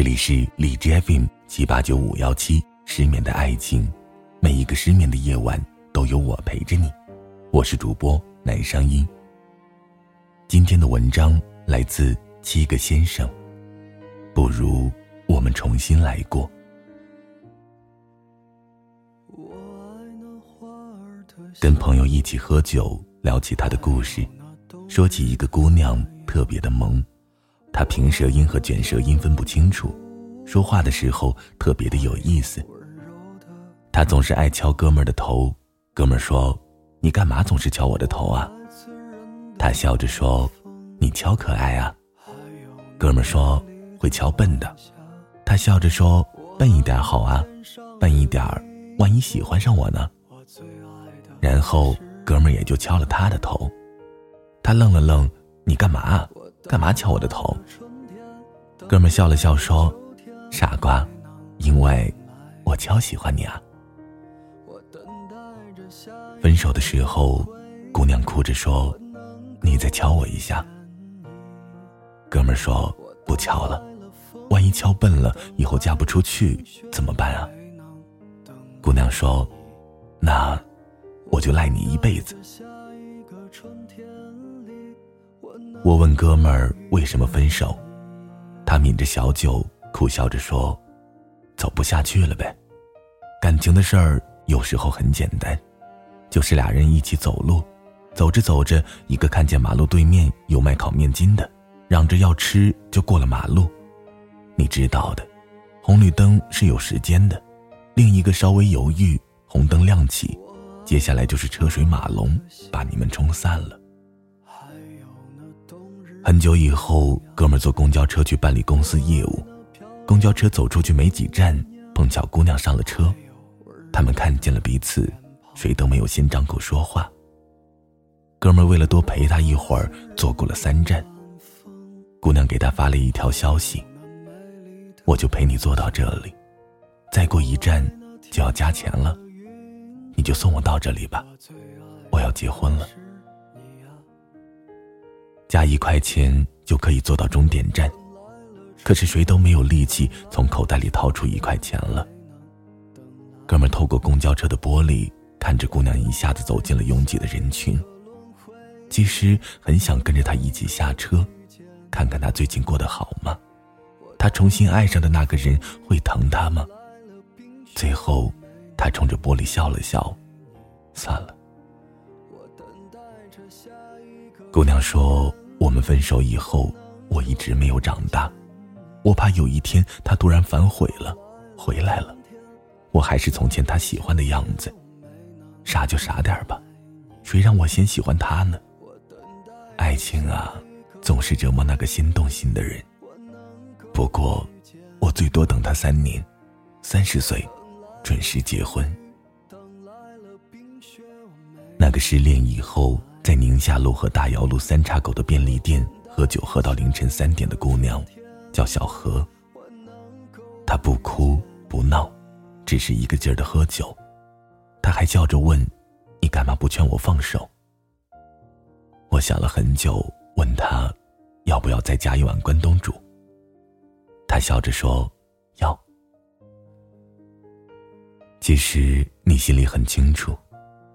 这里是荔枝 FM 七八九五幺七，失眠的爱情，每一个失眠的夜晚都有我陪着你。我是主播南声音。今天的文章来自七个先生，不如我们重新来过。跟朋友一起喝酒，聊起他的故事，说起一个姑娘特别的萌。他平舌音和卷舌音分不清楚，说话的时候特别的有意思。他总是爱敲哥们儿的头，哥们儿说：“你干嘛总是敲我的头啊？”他笑着说：“你敲可爱啊。”哥们儿说：“会敲笨的。”他笑着说：“笨一点好啊，笨一点儿，万一喜欢上我呢？”然后哥们儿也就敲了他的头。他愣了愣：“你干嘛啊？”干嘛敲我的头？哥们笑了笑说：“傻瓜，因为我超喜欢你啊。”分手的时候，姑娘哭着说：“你再敲我一下。”哥们说：“不敲了，万一敲笨了，以后嫁不出去怎么办啊？”姑娘说：“那我就赖你一辈子。”我问哥们儿为什么分手，他抿着小酒，苦笑着说：“走不下去了呗。感情的事儿有时候很简单，就是俩人一起走路，走着走着，一个看见马路对面有卖烤面筋的，嚷着要吃，就过了马路。你知道的，红绿灯是有时间的，另一个稍微犹豫，红灯亮起，接下来就是车水马龙，把你们冲散了。”很久以后，哥们坐公交车去办理公司业务，公交车走出去没几站，碰巧姑娘上了车，他们看见了彼此，谁都没有先张口说话。哥们为了多陪她一会儿，坐过了三站。姑娘给他发了一条消息：“我就陪你坐到这里，再过一站就要加钱了，你就送我到这里吧，我要结婚了。”加一块钱就可以坐到终点站，可是谁都没有力气从口袋里掏出一块钱了。哥们透过公交车的玻璃看着姑娘一下子走进了拥挤的人群，其实很想跟着她一起下车，看看她最近过得好吗？他重新爱上的那个人会疼他吗？最后，他冲着玻璃笑了笑，算了。姑娘说。我们分手以后，我一直没有长大，我怕有一天他突然反悔了，回来了，我还是从前他喜欢的样子，傻就傻点吧，谁让我先喜欢他呢？爱情啊，总是折磨那个先动心的人。不过，我最多等他三年，三十岁，准时结婚。那个失恋以后。在宁夏路和大窑路三岔口的便利店喝酒，喝到凌晨三点的姑娘，叫小何。她不哭不闹，只是一个劲儿的喝酒。她还笑着问：“你干嘛不劝我放手？”我想了很久，问她：“要不要再加一碗关东煮？”她笑着说：“要。”其实你心里很清楚。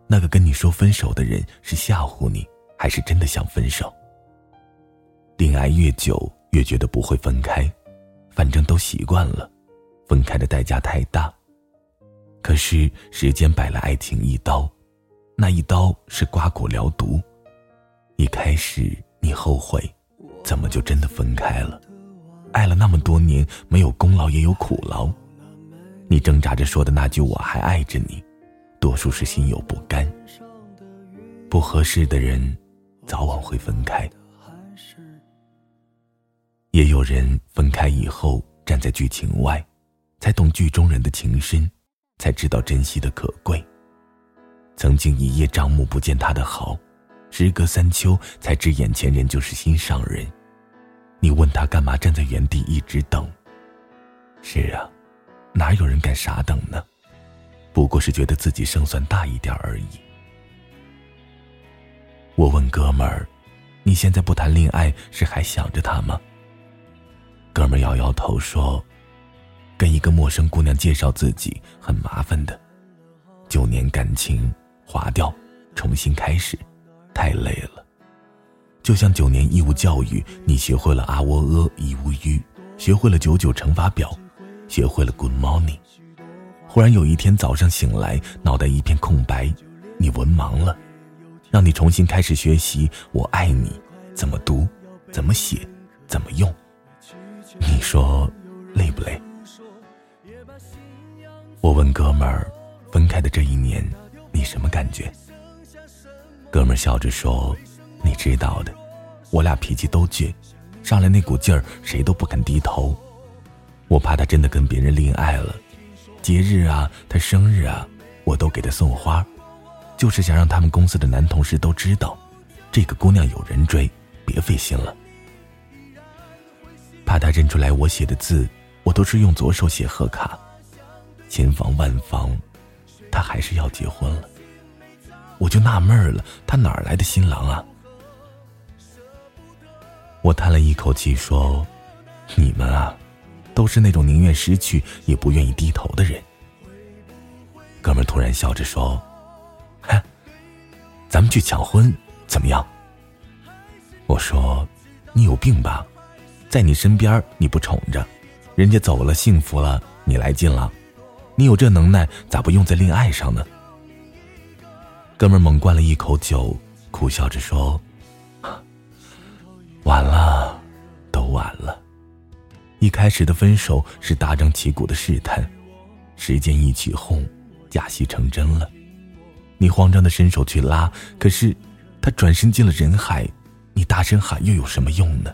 那个跟你说分手的人是吓唬你，还是真的想分手？恋爱越久，越觉得不会分开，反正都习惯了，分开的代价太大。可是时间摆了爱情一刀，那一刀是刮骨疗毒。一开始你后悔，怎么就真的分开了？爱了那么多年，没有功劳也有苦劳。你挣扎着说的那句“我还爱着你”。多数是心有不甘，不合适的人，早晚会分开。也有人分开以后，站在剧情外，才懂剧中人的情深，才知道珍惜的可贵。曾经一叶障目不见他的好，时隔三秋才知眼前人就是心上人。你问他干嘛站在原地一直等？是啊，哪有人敢傻等呢？不过是觉得自己胜算大一点而已。我问哥们儿：“你现在不谈恋爱，是还想着他吗？”哥们儿摇摇头说：“跟一个陌生姑娘介绍自己很麻烦的，九年感情划掉，重新开始，太累了。就像九年义务教育，你学会了阿喔呃一乌鱼，学会了九九乘法表，学会了 Good morning。忽然有一天早上醒来，脑袋一片空白，你文盲了，让你重新开始学习“我爱你”怎么读，怎么写，怎么用。你说累不累？我问哥们儿，分开的这一年，你什么感觉？哥们儿笑着说：“你知道的，我俩脾气都倔，上来那股劲儿，谁都不肯低头。我怕他真的跟别人恋爱了，节日啊，他生日啊，我都给他送花，就是想让他们公司的男同事都知道，这个姑娘有人追，别费心了。怕他认出来我写的字，我都是用左手写贺卡。”千防万防，他还是要结婚了。我就纳闷了，他哪来的新郎啊？我叹了一口气说：“你们啊，都是那种宁愿失去也不愿意低头的人。”哥们突然笑着说：“嗨，咱们去抢婚怎么样？”我说：“你有病吧？在你身边你不宠着，人家走了幸福了，你来劲了。”你有这能耐，咋不用在恋爱上呢？哥们猛灌了一口酒，苦笑着说：“完了，都完了。一开始的分手是大张旗鼓的试探，时间一起哄，假戏成真了。你慌张的伸手去拉，可是他转身进了人海，你大声喊又有什么用呢？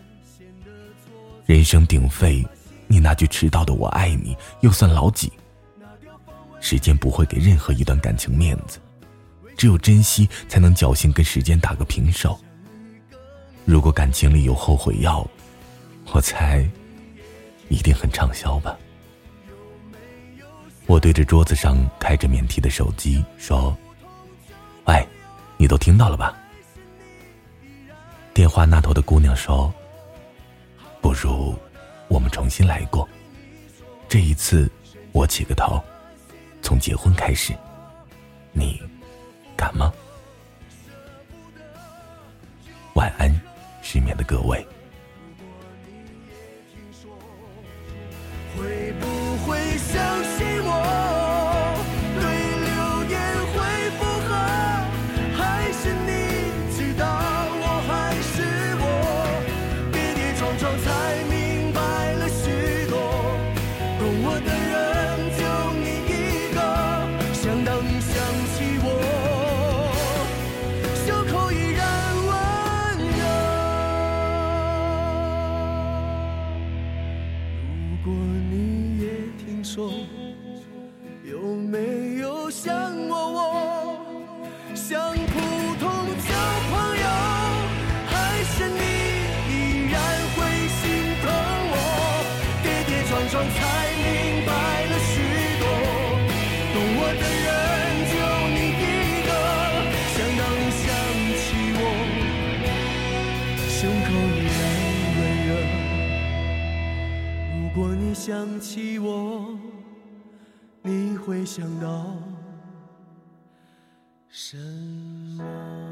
人声鼎沸，你那句迟到的我爱你，又算老几？”时间不会给任何一段感情面子，只有珍惜才能侥幸跟时间打个平手。如果感情里有后悔药，我猜一定很畅销吧。我对着桌子上开着免提的手机说：“喂，你都听到了吧？”电话那头的姑娘说：“不如我们重新来过，这一次我起个头。”从结婚开始，你敢吗？晚安，失眠的各位。想起我，你会想到什么？